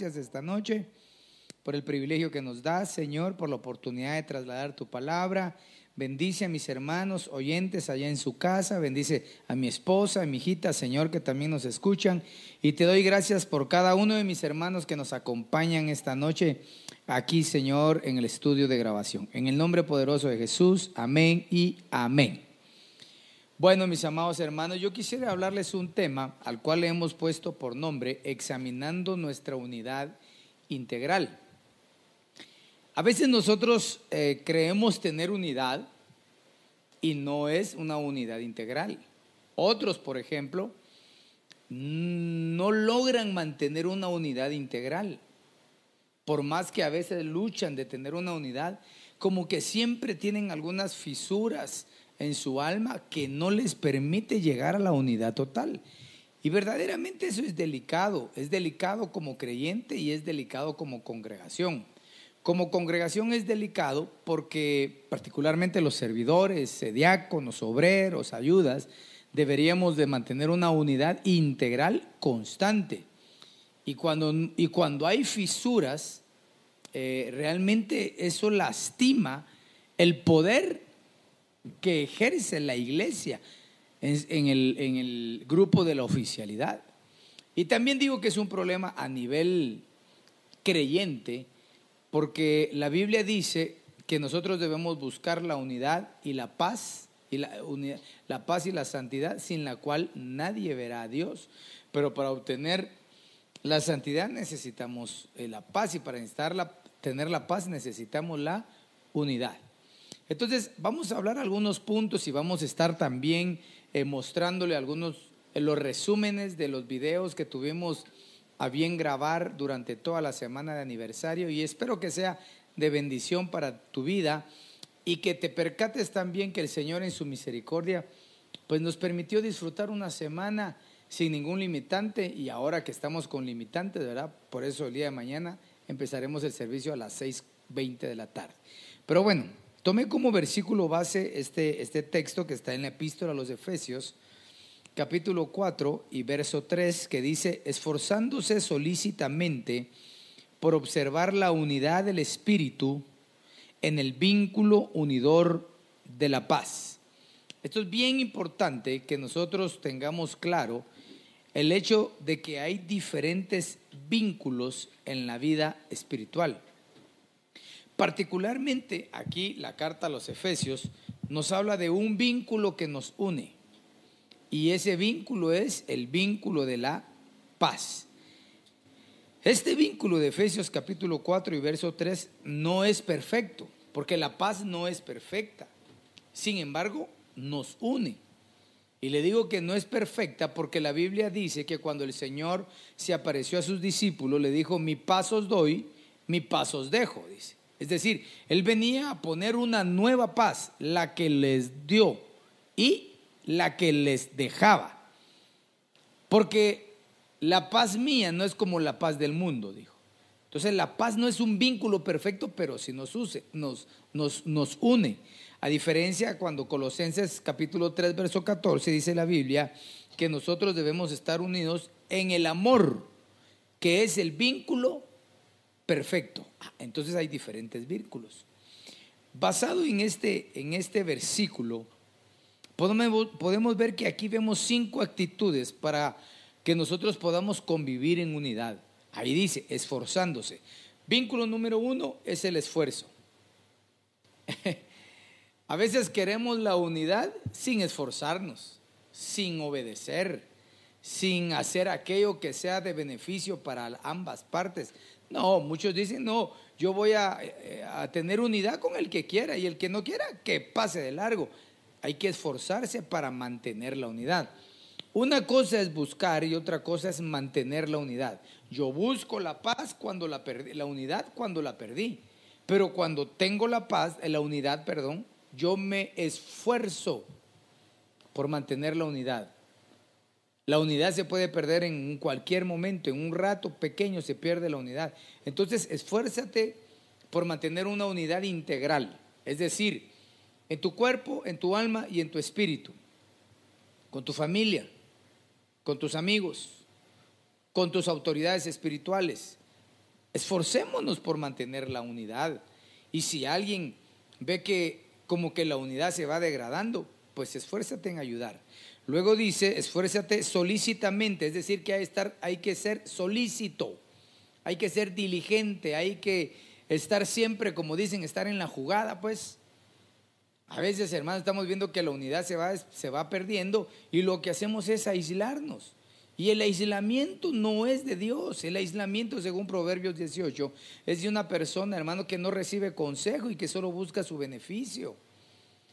Gracias esta noche por el privilegio que nos das, Señor, por la oportunidad de trasladar tu palabra. Bendice a mis hermanos oyentes allá en su casa, bendice a mi esposa, a mi hijita, Señor, que también nos escuchan. Y te doy gracias por cada uno de mis hermanos que nos acompañan esta noche aquí, Señor, en el estudio de grabación. En el nombre poderoso de Jesús, amén y amén. Bueno, mis amados hermanos, yo quisiera hablarles un tema al cual le hemos puesto por nombre examinando nuestra unidad integral. A veces nosotros eh, creemos tener unidad y no es una unidad integral. Otros, por ejemplo, no logran mantener una unidad integral. Por más que a veces luchan de tener una unidad, como que siempre tienen algunas fisuras en su alma que no les permite llegar a la unidad total. Y verdaderamente eso es delicado, es delicado como creyente y es delicado como congregación. Como congregación es delicado porque particularmente los servidores, eh, diáconos, obreros, ayudas, deberíamos de mantener una unidad integral constante. Y cuando, y cuando hay fisuras, eh, realmente eso lastima el poder que ejerce la iglesia en, el, en, el, grupo de la oficialidad. Y también digo que es un problema a nivel creyente, porque la Biblia dice que nosotros debemos buscar la unidad y la paz, y la, unidad, la paz y la santidad, sin la cual nadie verá a Dios. Pero para obtener la santidad necesitamos la paz y para la, tener la paz necesitamos la unidad. Entonces, vamos a hablar algunos puntos y vamos a estar también eh, mostrándole algunos eh, los resúmenes de los videos que tuvimos a bien grabar durante toda la semana de aniversario y espero que sea de bendición para tu vida y que te percates también que el Señor en su misericordia pues nos permitió disfrutar una semana sin ningún limitante y ahora que estamos con limitantes, ¿verdad? Por eso el día de mañana empezaremos el servicio a las 6.20 de la tarde. Pero bueno, Tomé como versículo base este, este texto que está en la epístola a los Efesios, capítulo 4 y verso 3, que dice, esforzándose solícitamente por observar la unidad del Espíritu en el vínculo unidor de la paz. Esto es bien importante que nosotros tengamos claro el hecho de que hay diferentes vínculos en la vida espiritual. Particularmente aquí la carta a los Efesios nos habla de un vínculo que nos une. Y ese vínculo es el vínculo de la paz. Este vínculo de Efesios capítulo 4 y verso 3 no es perfecto, porque la paz no es perfecta. Sin embargo, nos une. Y le digo que no es perfecta porque la Biblia dice que cuando el Señor se apareció a sus discípulos, le dijo, mi paz os doy, mi paz os dejo, dice. Es decir, Él venía a poner una nueva paz, la que les dio y la que les dejaba. Porque la paz mía no es como la paz del mundo, dijo. Entonces la paz no es un vínculo perfecto, pero sí nos, use, nos, nos, nos une. A diferencia cuando Colosenses capítulo 3, verso 14 dice la Biblia que nosotros debemos estar unidos en el amor, que es el vínculo perfecto. Entonces hay diferentes vínculos. Basado en este, en este versículo, podemos, podemos ver que aquí vemos cinco actitudes para que nosotros podamos convivir en unidad. Ahí dice, esforzándose. Vínculo número uno es el esfuerzo. A veces queremos la unidad sin esforzarnos, sin obedecer, sin hacer aquello que sea de beneficio para ambas partes. No, muchos dicen, no, yo voy a, a tener unidad con el que quiera y el que no quiera, que pase de largo. Hay que esforzarse para mantener la unidad. Una cosa es buscar y otra cosa es mantener la unidad. Yo busco la paz cuando la perdí, la unidad cuando la perdí. Pero cuando tengo la paz, la unidad, perdón, yo me esfuerzo por mantener la unidad. La unidad se puede perder en cualquier momento, en un rato pequeño se pierde la unidad. Entonces, esfuérzate por mantener una unidad integral, es decir, en tu cuerpo, en tu alma y en tu espíritu, con tu familia, con tus amigos, con tus autoridades espirituales. Esforcémonos por mantener la unidad. Y si alguien ve que como que la unidad se va degradando, pues esfuérzate en ayudar. Luego dice, esfuérzate solícitamente, es decir, que hay, estar, hay que ser solícito, hay que ser diligente, hay que estar siempre, como dicen, estar en la jugada, pues. A veces, hermanos, estamos viendo que la unidad se va, se va perdiendo y lo que hacemos es aislarnos. Y el aislamiento no es de Dios. El aislamiento, según Proverbios 18, es de una persona, hermano, que no recibe consejo y que solo busca su beneficio.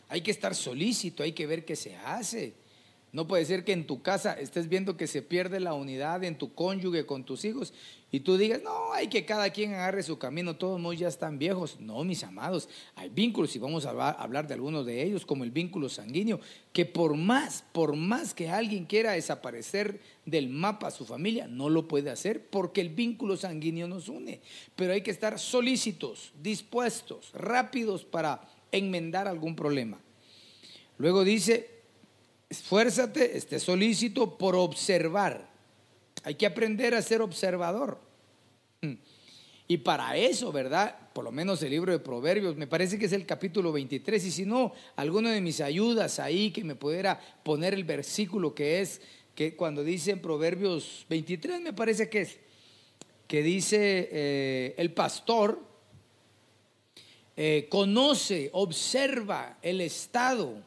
Hay que estar solícito, hay que ver qué se hace. No puede ser que en tu casa estés viendo que se pierde la unidad en tu cónyuge con tus hijos y tú digas, no, hay que cada quien agarre su camino, todos ya están viejos. No, mis amados, hay vínculos y vamos a hablar de algunos de ellos, como el vínculo sanguíneo, que por más, por más que alguien quiera desaparecer del mapa a su familia, no lo puede hacer porque el vínculo sanguíneo nos une. Pero hay que estar solícitos, dispuestos, rápidos para enmendar algún problema. Luego dice, esfuérzate, esté solícito por observar. Hay que aprender a ser observador. Mm. Y para eso, ¿verdad? Por lo menos el libro de Proverbios, me parece que es el capítulo 23, y si no, alguno de mis ayudas ahí que me pudiera poner el versículo que es, que cuando dice en Proverbios 23, me parece que es, que dice eh, el pastor, eh, conoce, observa el estado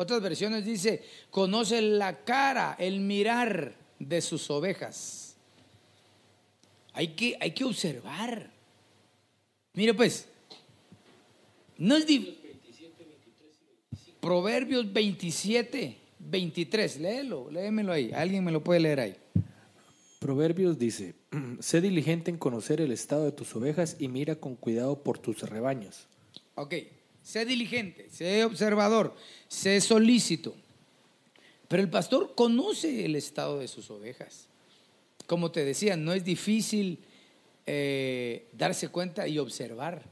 otras versiones dice, conoce la cara, el mirar de sus ovejas. Hay que, hay que observar. Mire pues, no es Proverbios 27, 23, léelo, léemelo ahí. Alguien me lo puede leer ahí. Proverbios dice, sé diligente en conocer el estado de tus ovejas y mira con cuidado por tus rebaños. Ok, sé diligente, sé observador, sé solícito. Pero el pastor conoce el estado de sus ovejas. Como te decía, no es difícil eh, darse cuenta y observar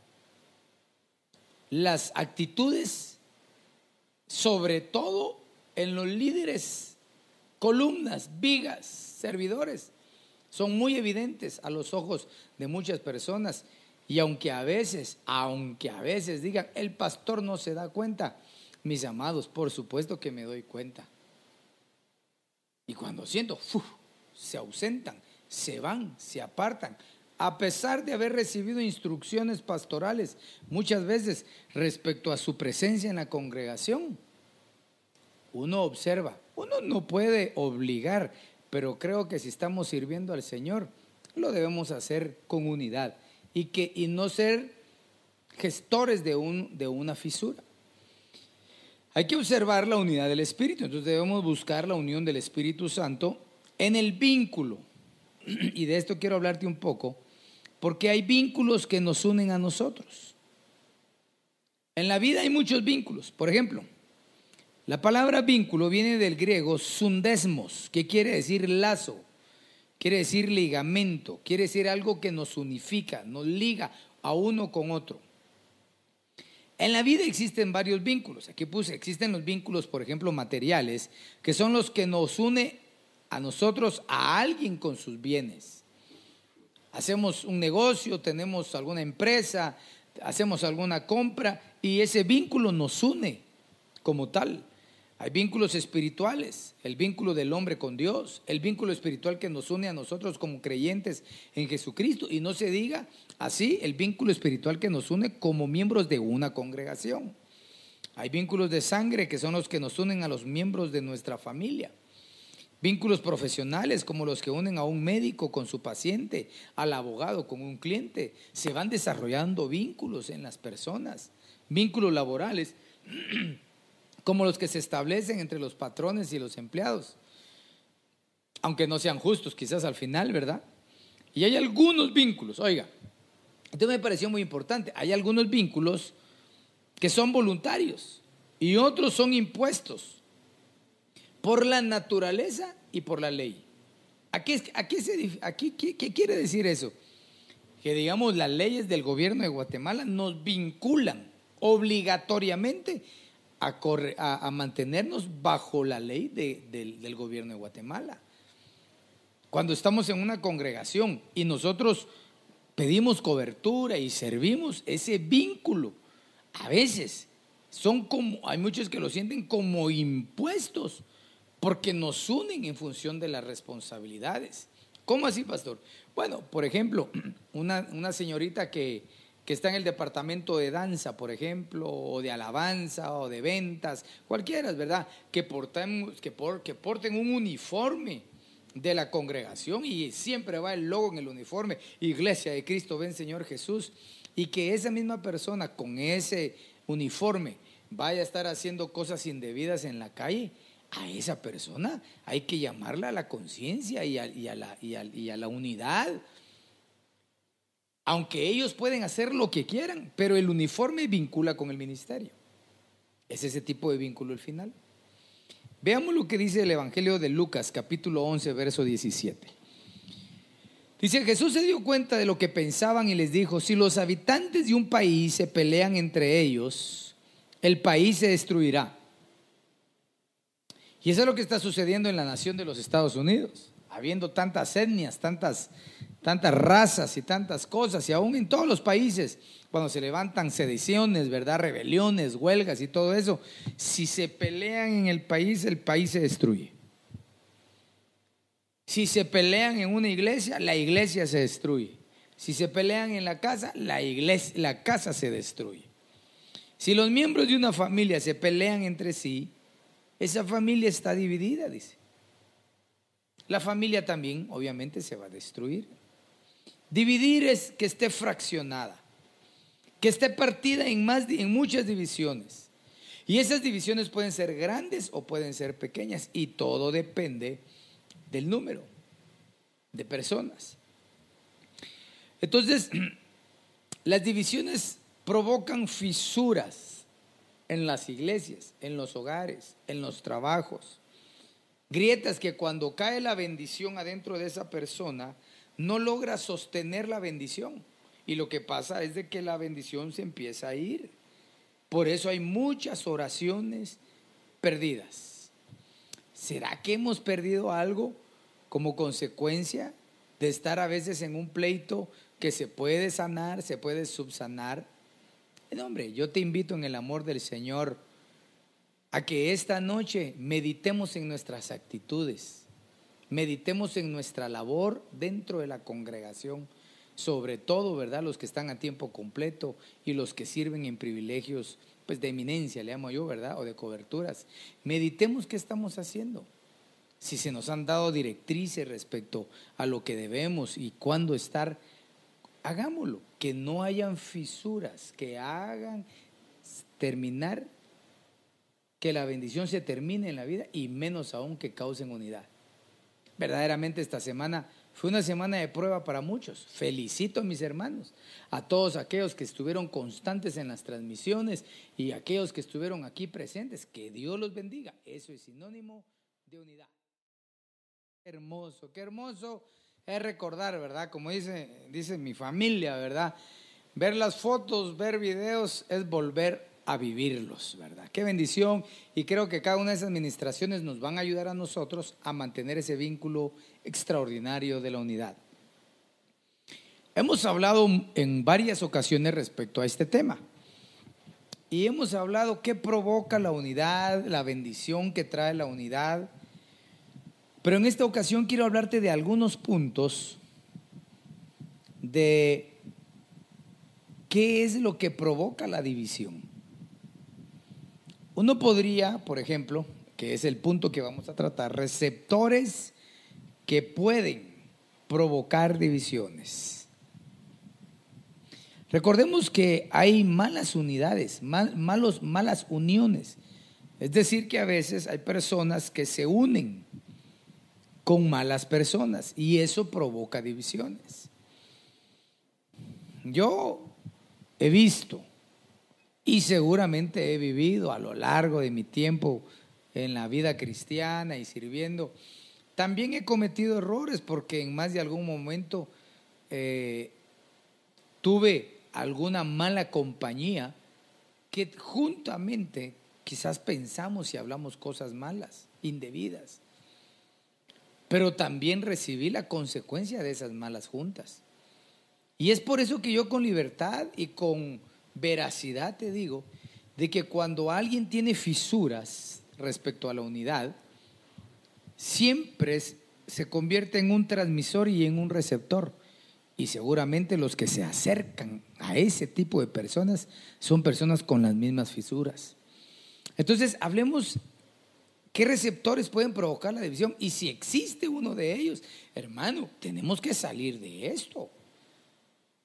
las actitudes, sobre todo en los líderes, columnas, vigas, servidores, son muy evidentes a los ojos de muchas personas y aunque a veces, aunque a veces digan, el pastor no se da cuenta, mis amados, por supuesto que me doy cuenta. Y cuando siento, se ausentan, se van, se apartan, a pesar de haber recibido instrucciones pastorales muchas veces respecto a su presencia en la congregación. Uno observa, uno no puede obligar, pero creo que si estamos sirviendo al Señor, lo debemos hacer con unidad y, que, y no ser gestores de, un, de una fisura. Hay que observar la unidad del Espíritu, entonces debemos buscar la unión del Espíritu Santo en el vínculo. Y de esto quiero hablarte un poco, porque hay vínculos que nos unen a nosotros. En la vida hay muchos vínculos. Por ejemplo, la palabra vínculo viene del griego sundesmos, que quiere decir lazo quiere decir ligamento, quiere decir algo que nos unifica, nos liga a uno con otro. En la vida existen varios vínculos. Aquí puse, existen los vínculos, por ejemplo, materiales, que son los que nos une a nosotros, a alguien con sus bienes. Hacemos un negocio, tenemos alguna empresa, hacemos alguna compra y ese vínculo nos une como tal. Hay vínculos espirituales, el vínculo del hombre con Dios, el vínculo espiritual que nos une a nosotros como creyentes en Jesucristo. Y no se diga así, el vínculo espiritual que nos une como miembros de una congregación. Hay vínculos de sangre que son los que nos unen a los miembros de nuestra familia. Vínculos profesionales como los que unen a un médico con su paciente, al abogado con un cliente. Se van desarrollando vínculos en las personas. Vínculos laborales como los que se establecen entre los patrones y los empleados. Aunque no sean justos quizás al final, ¿verdad? Y hay algunos vínculos, oiga, esto me pareció muy importante, hay algunos vínculos que son voluntarios y otros son impuestos por la naturaleza y por la ley. Aquí, se, aquí ¿qué, quiere decir eso? Que digamos las leyes del gobierno de Guatemala nos vinculan obligatoriamente a, mantenernos bajo la ley del gobierno de Guatemala. Cuando estamos en una congregación y nosotros pedimos cobertura y servimos, ese vínculo a veces son como, hay muchos que lo sienten como impuestos porque nos unen en función de las responsabilidades. ¿Cómo así, pastor? Bueno, por ejemplo, una, señorita que, está en el departamento de danza, por ejemplo, o de alabanza, o de ventas, cualquiera, ¿verdad? Que porten, que, que porten un uniforme de la congregación y siempre va el logo en el uniforme, Iglesia de Cristo, ven Señor Jesús, y que esa misma persona con ese uniforme vaya a estar haciendo cosas indebidas en la calle, a esa persona hay que llamarla a la conciencia y, la, y a la unidad. Aunque ellos pueden hacer lo que quieran, pero el uniforme vincula con el ministerio. Es ese tipo de vínculo el final. Veamos lo que dice el Evangelio de Lucas, capítulo 11, verso 17. Dice, Jesús se dio cuenta de lo que pensaban y les dijo, si los habitantes de un país se pelean entre ellos, el país se destruirá. Y eso es lo que está sucediendo en la nación de los Estados Unidos, habiendo tantas etnias, tantas, tantas razas y tantas cosas, y aún en todos los países, cuando se levantan sediciones, ¿verdad? Rebeliones, huelgas y todo eso, si se pelean en el país, el país se destruye. Si se pelean en una iglesia, la iglesia se destruye. Si se pelean en la casa, la, la casa se destruye. Si los miembros de una familia se pelean entre sí, esa familia está dividida, dice. La familia también, obviamente, se va a destruir. Dividir es que esté fraccionada, que esté partida en, más, en muchas divisiones. Y esas divisiones pueden ser grandes o pueden ser pequeñas. Y todo depende del número de personas. Entonces, las divisiones provocan fisuras en las iglesias, en los hogares, en los trabajos. Grietas que cuando cae la bendición adentro de esa persona, no logra sostener la bendición. Y lo que pasa es de que la bendición se empieza a ir. Por eso hay muchas oraciones perdidas. ¿Será que hemos perdido algo como consecuencia de estar a veces en un pleito que se puede sanar, se puede subsanar? hombre, yo te invito en el amor del Señor a que esta noche meditemos en nuestras actitudes, meditemos en nuestra labor dentro de la congregación, sobre todo, ¿verdad? Los que están a tiempo completo y los que sirven en privilegios, pues de eminencia, le llamo yo, ¿verdad? O de coberturas. Meditemos qué estamos haciendo. Si se nos han dado directrices respecto a lo que debemos y cuándo estar hagámoslo, que no hayan fisuras, que hagan terminar, que la bendición se termine en la vida y menos aún que causen unidad. Verdaderamente esta semana fue una semana de prueba para muchos. Felicito a mis hermanos, a todos aquellos que estuvieron constantes en las transmisiones y aquellos que estuvieron aquí presentes. Que Dios los bendiga. Eso es sinónimo de unidad. hermoso, qué hermoso es recordar, ¿verdad? Como dice, dice mi familia, ¿verdad? Ver las fotos, ver videos, es volver a vivirlos, ¿verdad? Qué bendición. Y creo que cada una de esas administraciones nos van a ayudar a nosotros a mantener ese vínculo extraordinario de la unidad. Hemos hablado en varias ocasiones respecto a este tema. Y hemos hablado qué provoca la unidad, la bendición que trae la unidad, pero en esta ocasión quiero hablarte de algunos puntos de qué es lo que provoca la división. Uno podría, por ejemplo, que es el punto que vamos a tratar, receptores que pueden provocar divisiones. Recordemos que hay malas unidades, malos, malas uniones. Es decir, que a veces hay personas que se unen con malas personas y eso provoca divisiones. Yo he visto y seguramente he vivido a lo largo de mi tiempo en la vida cristiana y sirviendo. También he cometido errores porque en más de algún momento eh, tuve alguna mala compañía que juntamente quizás pensamos y hablamos cosas malas, indebidas. Pero también recibí la consecuencia de esas malas juntas. Y es por eso que yo con libertad y con veracidad te digo de que cuando alguien tiene fisuras respecto a la unidad, siempre se convierte en un transmisor y en un receptor. Y seguramente los que se acercan a ese tipo de personas son personas con las mismas fisuras. Entonces, hablemos qué receptores pueden provocar la división. Y si existe uno de ellos, hermano, tenemos que salir de esto.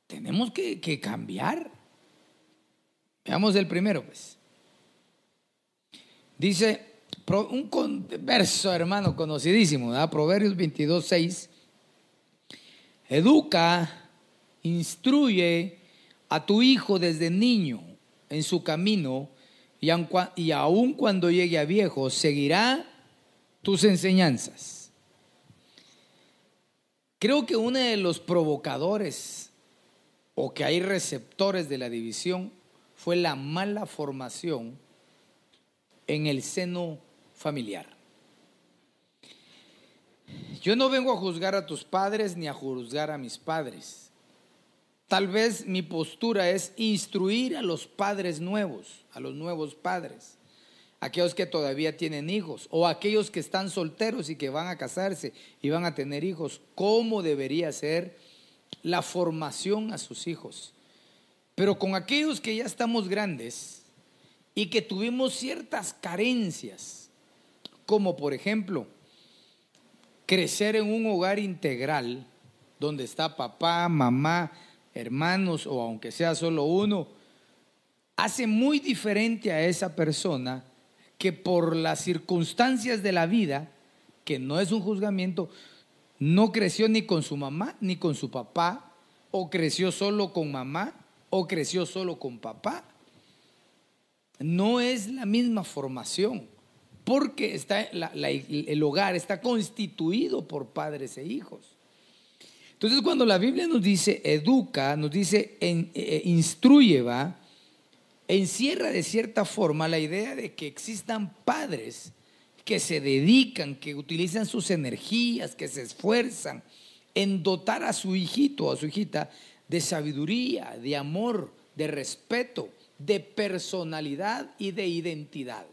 Tenemos que, cambiar. Veamos el primero, pues. Dice, un verso, hermano, conocidísimo, ¿verdad? Proverbios 22, 6. Educa, instruye a tu hijo desde niño en su camino y, y aun cuando llegue a viejo seguirá tus enseñanzas. Creo que uno de los provocadores o que hay receptores de la división fue la mala formación en el seno familiar. Yo no vengo a juzgar a tus padres ni a juzgar a mis padres. Tal vez mi postura es instruir a los padres nuevos, a los nuevos padres, aquellos que todavía tienen hijos o aquellos que están solteros y que van a casarse y van a tener hijos, cómo debería ser la formación a sus hijos. Pero con aquellos que ya estamos grandes y que tuvimos ciertas carencias, como por ejemplo crecer en un hogar integral donde está papá, mamá, hermanos o aunque sea solo uno, hace muy diferente a esa persona que por las circunstancias de la vida, que no es un juzgamiento, no creció ni con su mamá ni con su papá, o creció solo con mamá, o creció solo con papá. No es la misma formación porque está el hogar está constituido por padres e hijos. Entonces cuando la Biblia nos dice educa, nos dice en, eh, instruye, va, encierra de cierta forma la idea de que existan padres que se dedican, que utilizan sus energías, que se esfuerzan en dotar a su hijito o a su hijita de sabiduría, de amor, de respeto, de personalidad y de identidad.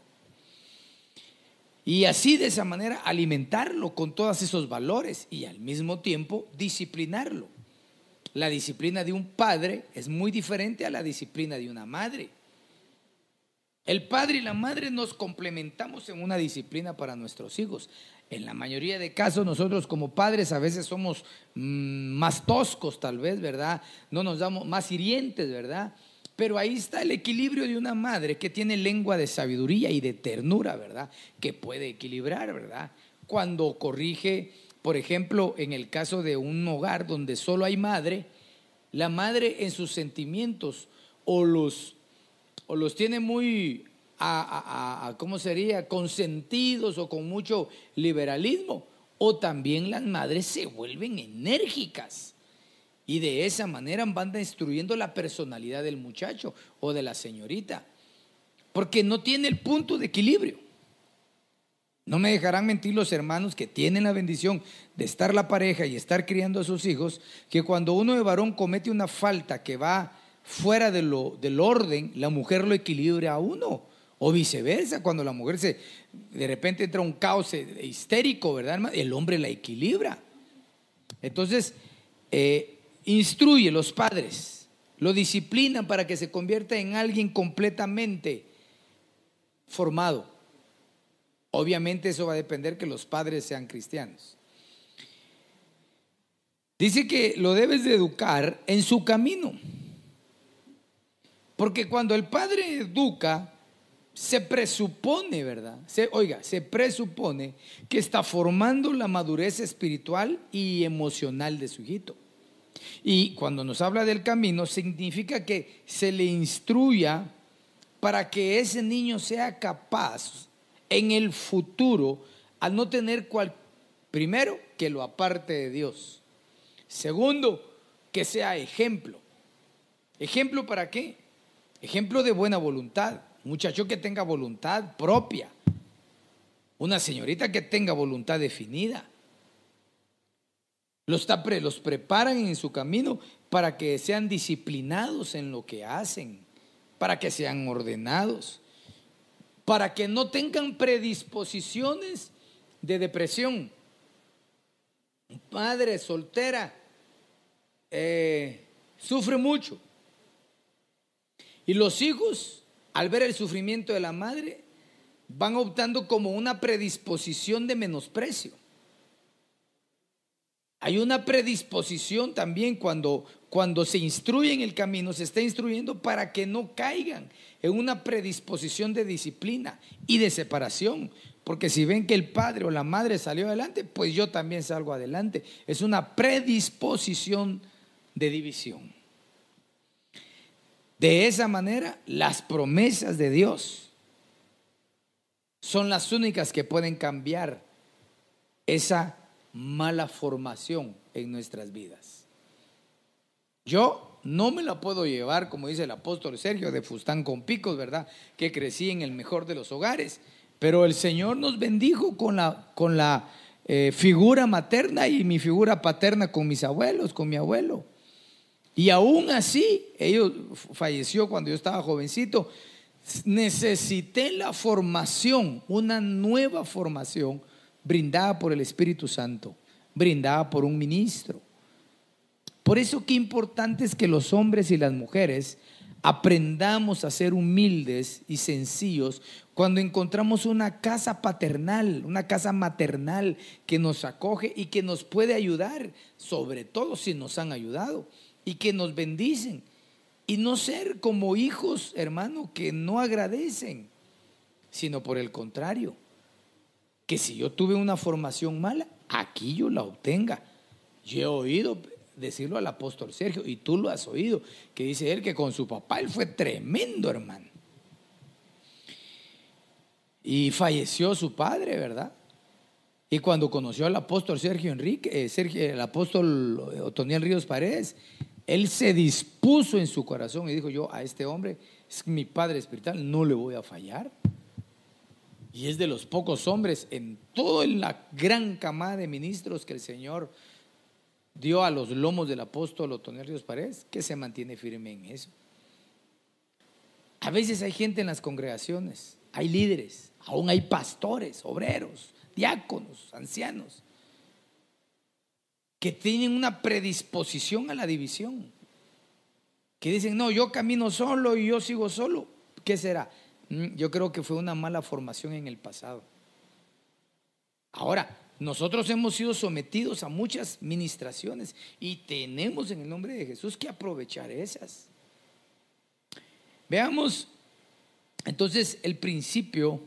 Y así de esa manera alimentarlo con todos esos valores y al mismo tiempo disciplinarlo. La disciplina de un padre es muy diferente a la disciplina de una madre. El padre y la madre nos complementamos en una disciplina para nuestros hijos. En la mayoría de casos nosotros como padres a veces somos mm, más toscos tal vez, ¿verdad? No nos damos más hirientes, ¿verdad? Pero ahí está el equilibrio de una madre que tiene lengua de sabiduría y de ternura, ¿verdad? Que puede equilibrar, ¿verdad? Cuando corrige, por ejemplo, en el caso de un hogar donde solo hay madre, la madre en sus sentimientos o los, o los tiene muy, a, ¿cómo sería?, consentidos o con mucho liberalismo, o también las madres se vuelven enérgicas y de esa manera van destruyendo la personalidad del muchacho o de la señorita. Porque no tiene el punto de equilibrio. No me dejarán mentir los hermanos que tienen la bendición de estar la pareja y estar criando a sus hijos, que cuando uno de varón comete una falta que va fuera de lo, del orden, la mujer lo equilibra a uno. O viceversa, cuando la mujer se de repente entra un caos histérico, ¿verdad? El hombre la equilibra. Entonces, eh, instruye los padres, lo disciplinan para que se convierta en alguien completamente formado. Obviamente eso va a depender que los padres sean cristianos. Dice que lo debes de educar en su camino. Porque cuando el padre educa, se presupone, ¿verdad? Se, oiga, se presupone que está formando la madurez espiritual y emocional de su hijito. Y cuando nos habla del camino, significa que se le instruya para que ese niño sea capaz en el futuro a no tener cual, primero, que lo aparte de Dios. Segundo, que sea ejemplo. ¿Ejemplo para qué? Ejemplo de buena voluntad. Muchacho que tenga voluntad propia. Una señorita que tenga voluntad definida. Los, los preparan en su camino para que sean disciplinados en lo que hacen, para que sean ordenados, para que no tengan predisposiciones de depresión. Padre soltera eh, sufre mucho. Y los hijos, al ver el sufrimiento de la madre, van optando como una predisposición de menosprecio. Hay una predisposición también cuando, cuando se instruye en el camino, se está instruyendo para que no caigan en una predisposición de disciplina y de separación. Porque si ven que el padre o la madre salió adelante, pues yo también salgo adelante. Es una predisposición de división. De esa manera, las promesas de Dios son las únicas que pueden cambiar esa mala formación en nuestras vidas. Yo no me la puedo llevar, como dice el apóstol Sergio, de Fustán con picos, ¿verdad? Que crecí en el mejor de los hogares. Pero el Señor nos bendijo con la, con la eh, figura materna y mi figura paterna con mis abuelos, con mi abuelo. Y aún así, ellos falleció cuando yo estaba jovencito, necesité la formación, una nueva formación brindada por el Espíritu Santo, brindada por un ministro. Por eso qué importante es que los hombres y las mujeres aprendamos a ser humildes y sencillos cuando encontramos una casa paternal, una casa maternal que nos acoge y que nos puede ayudar, sobre todo si nos han ayudado y que nos bendicen. Y no ser como hijos, hermano, que no agradecen, sino por el contrario, que si yo tuve una formación mala, aquí yo la obtenga. Yo he oído decirlo al apóstol Sergio, y tú lo has oído, que dice él que con su papá él fue tremendo, hermano. Y falleció su padre, ¿verdad? Y cuando conoció al apóstol Sergio Enrique, eh, Sergio, el apóstol Otoniel Ríos Paredes, él se dispuso en su corazón y dijo, yo a este hombre, es mi padre espiritual, no le voy a fallar. Y es de los pocos hombres en toda la gran camada de ministros que el Señor dio a los lomos del apóstol Otonel Ríos Paredes, que se mantiene firme en eso. A veces hay gente en las congregaciones, hay líderes, aún hay pastores, obreros, diáconos, ancianos, que tienen una predisposición a la división, que dicen, no, yo camino solo y yo sigo solo. ¿Qué será? Mm, yo creo que fue una mala formación en el pasado. Ahora, nosotros hemos sido sometidos a muchas ministraciones y tenemos en el nombre de Jesús que aprovechar esas. Veamos entonces el principio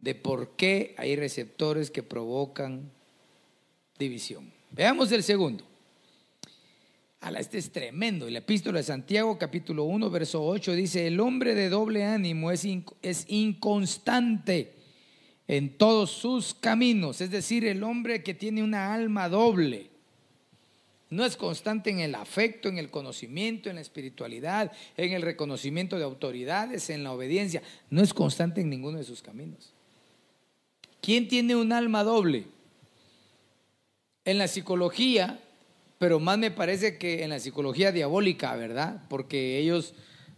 de por qué hay receptores que provocan división. Veamos el segundo. Este es tremendo. La epístola de Santiago, capítulo 1, verso 8, dice, el hombre de doble ánimo es, es inconstante en todos sus caminos. Es decir, el hombre que tiene una alma doble. No es constante en el afecto, en el conocimiento, en la espiritualidad, en el reconocimiento de autoridades, en la obediencia. No es constante en ninguno de sus caminos. ¿Quién tiene un alma doble? En la psicología, pero más me parece que en la psicología diabólica, ¿verdad? Porque ellos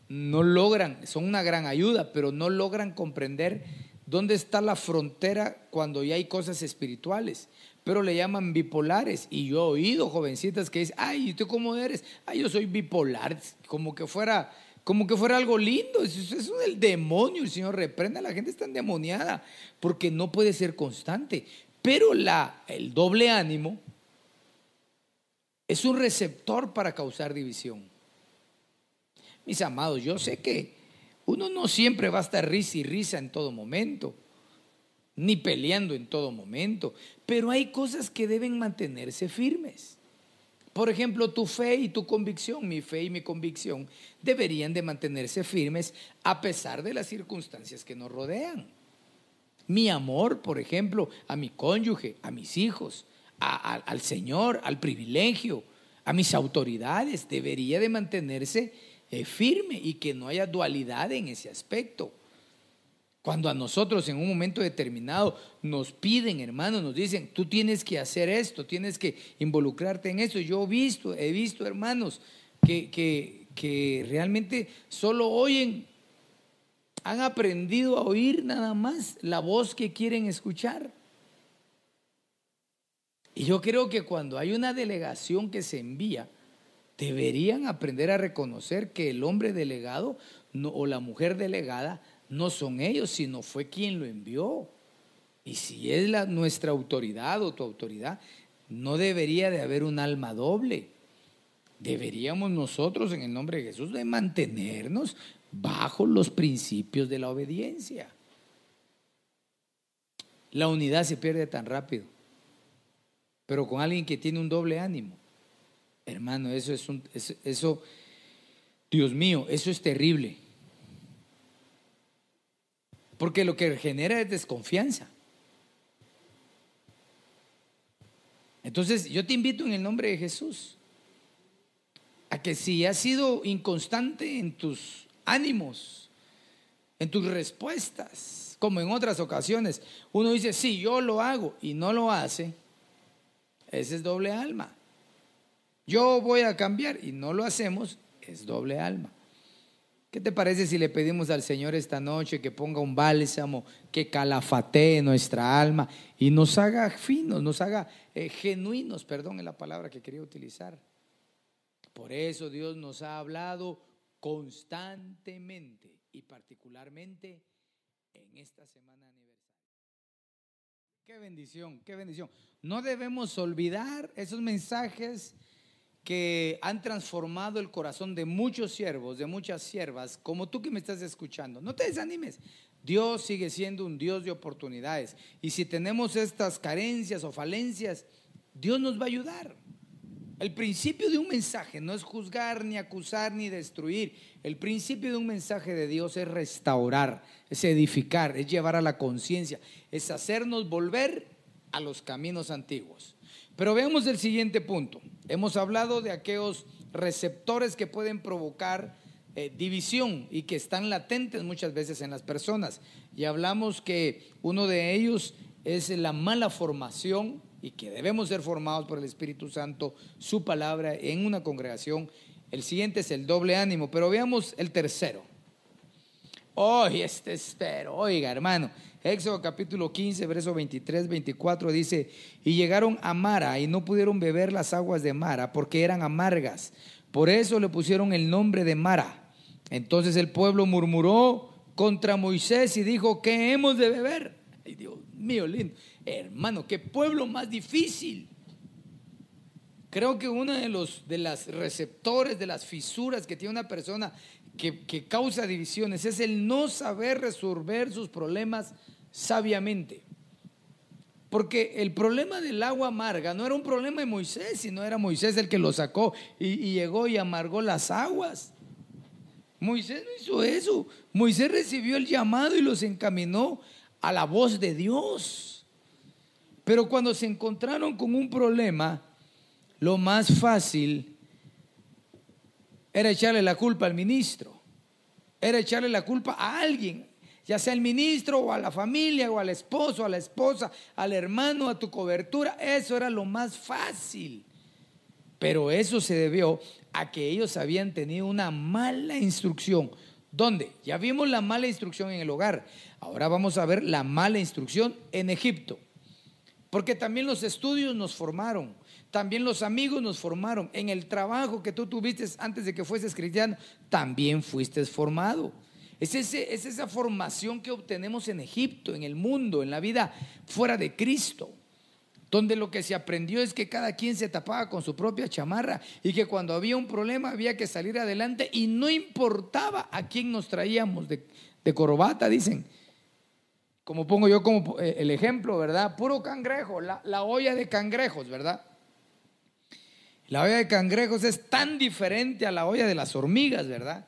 no logran, son una gran ayuda, pero no logran comprender dónde está la frontera cuando ya hay cosas espirituales. Pero le llaman bipolares. Y yo he oído jovencitas que dicen, ay, ¿y tú cómo eres? Ay, yo soy bipolar. Como que fuera, como que fuera algo lindo. Eso es el demonio. El Señor reprenda. La gente está endemoniada porque no puede ser constante. Pero el doble ánimo es un receptor para causar división. Mis amados, yo sé que uno no siempre va a estar risa y risa en todo momento, ni peleando en todo momento, pero hay cosas que deben mantenerse firmes. Por ejemplo, tu fe y tu convicción, mi fe y mi convicción, deberían de mantenerse firmes a pesar de las circunstancias que nos rodean. Mi amor, por ejemplo, a mi cónyuge, a mis hijos, al Señor, al privilegio, a mis autoridades, debería de mantenerse eh, firme y que no haya dualidad en ese aspecto. Cuando a nosotros en un momento determinado nos piden, hermanos, nos dicen, tú tienes que hacer esto, tienes que involucrarte en eso. Yo he visto, he visto, hermanos, que, que, que realmente solo oyen, han aprendido a oír nada más la voz que quieren escuchar. Y yo creo que cuando hay una delegación que se envía, deberían aprender a reconocer que el hombre delegado o la mujer delegada no son ellos, sino fue quien lo envió. Y si es la, nuestra autoridad o tu autoridad, no debería de haber un alma doble. Deberíamos nosotros, en el nombre de Jesús, de mantenernos bajo los principios de la obediencia. La unidad se pierde tan rápido pero con alguien que tiene un doble ánimo. Hermano, eso es un, eso, Dios mío, eso es terrible. Porque lo que genera es desconfianza. Entonces, yo te invito en el nombre de Jesús a que si has sido inconstante en tus ánimos, en tus respuestas, como en otras ocasiones, uno dice, sí, yo lo hago y no lo hace, ese es doble alma. Yo voy a cambiar y no lo hacemos, es doble alma. ¿Qué te parece si le pedimos al Señor esta noche que ponga un bálsamo, que calafatee nuestra alma y nos haga finos, nos haga eh, genuinos, perdón, en la palabra que quería utilizar? Por eso Dios nos ha hablado constantemente y particularmente en esta semana aniversario. Qué bendición, qué bendición. No debemos olvidar esos mensajes que han transformado el corazón de muchos siervos, de muchas siervas, como tú que me estás escuchando. No te desanimes. Dios sigue siendo un Dios de oportunidades. Y si tenemos estas carencias o falencias, Dios nos va a ayudar. El principio de un mensaje no es juzgar, ni acusar, ni destruir. El principio de un mensaje de Dios es restaurar, es edificar, es llevar a la conciencia, es hacernos volver a los caminos antiguos. Pero veamos el siguiente punto. Hemos hablado de aquellos receptores que pueden provocar eh, división y que están latentes muchas veces en las personas. Y hablamos que uno de ellos es la mala formación y que debemos ser formados por el Espíritu Santo, su palabra en una congregación. El siguiente es el doble ánimo, pero veamos el tercero. Hoy este espero, oiga hermano, Éxodo capítulo 15, verso 23, 24 dice, y llegaron a Mara y no pudieron beber las aguas de Mara porque eran amargas. Por eso le pusieron el nombre de Mara. Entonces el pueblo murmuró contra Moisés y dijo, ¿qué hemos de beber? Ay, Dios mío, lindo. Hermano, qué pueblo más difícil. Creo que uno de los de las receptores de las fisuras que tiene una persona que, causa divisiones es el no saber resolver sus problemas sabiamente. Porque el problema del agua amarga no era un problema de Moisés, sino era Moisés el que lo sacó y, llegó y amargó las aguas. Moisés no hizo eso. Moisés recibió el llamado y los encaminó a la voz de Dios. Pero cuando se encontraron con un problema, lo más fácil era echarle la culpa al ministro, era echarle la culpa a alguien, ya sea el ministro o a la familia o al esposo, a la esposa, al hermano, a tu cobertura, eso era lo más fácil. Pero eso se debió a que ellos habían tenido una mala instrucción. ¿Dónde? Ya vimos la mala instrucción en el hogar. Ahora vamos a ver la mala instrucción en Egipto. Porque también los estudios nos formaron. También los amigos nos formaron. En el trabajo que tú tuviste antes de que fueses cristiano, también fuiste formado. Es, ese, es esa formación que obtenemos en Egipto, en el mundo, en la vida fuera de Cristo donde lo que se aprendió es que cada quien se tapaba con su propia chamarra y que cuando había un problema había que salir adelante y no importaba a quién nos traíamos de, de corbata, dicen. Como pongo yo como eh, el ejemplo, ¿verdad? Puro cangrejo, la, la olla de cangrejos, ¿verdad? La olla de cangrejos es tan diferente a la olla de las hormigas, ¿verdad?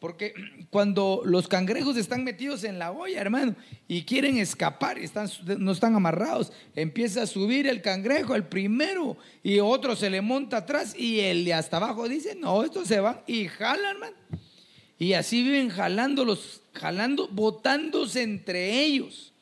Porque cuando los cangrejos están metidos en la olla, hermano, y quieren escapar, están, no están amarrados, empieza a subir el cangrejo, el primero, y otro se le monta atrás, y el de hasta abajo dice, no, estos se van y jalan, hermano. Y así viven jalándolos, jalando, botándose entre ellos.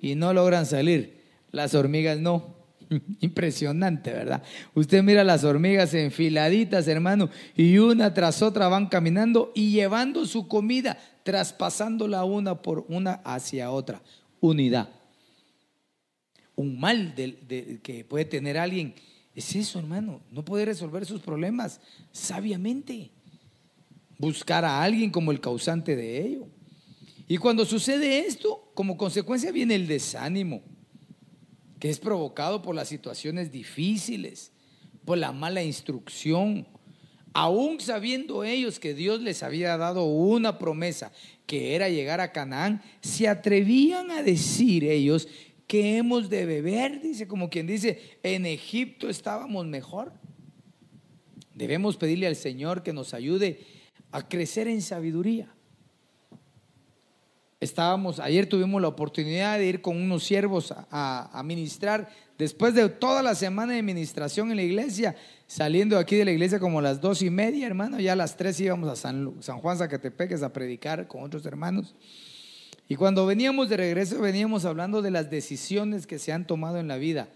Y no logran salir. Las hormigas no. Impresionante, ¿verdad? Usted mira las hormigas enfiladitas, hermano, y una tras otra van caminando y llevando su comida, traspasándola una por una hacia otra. Unidad. Un mal que puede tener alguien es eso, hermano. No puede resolver sus problemas sabiamente. Buscar a alguien como el causante de ello. Y cuando sucede esto, como consecuencia viene el desánimo que es provocado por las situaciones difíciles, por la mala instrucción, aún sabiendo ellos que Dios les había dado una promesa, que era llegar a Canaán, se atrevían a decir ellos que hemos de beber, dice como quien dice, en Egipto estábamos mejor. Debemos pedirle al Señor que nos ayude a crecer en sabiduría. Estábamos, ayer tuvimos la oportunidad de ir con unos siervos a, ministrar. Después de toda la semana de administración en la iglesia, saliendo aquí de la iglesia como a las dos y media, hermano, ya a las tres íbamos a San, San Juan Zacatepeques a predicar con otros hermanos. Y cuando veníamos de regreso, veníamos hablando de las decisiones que se han tomado en la vida.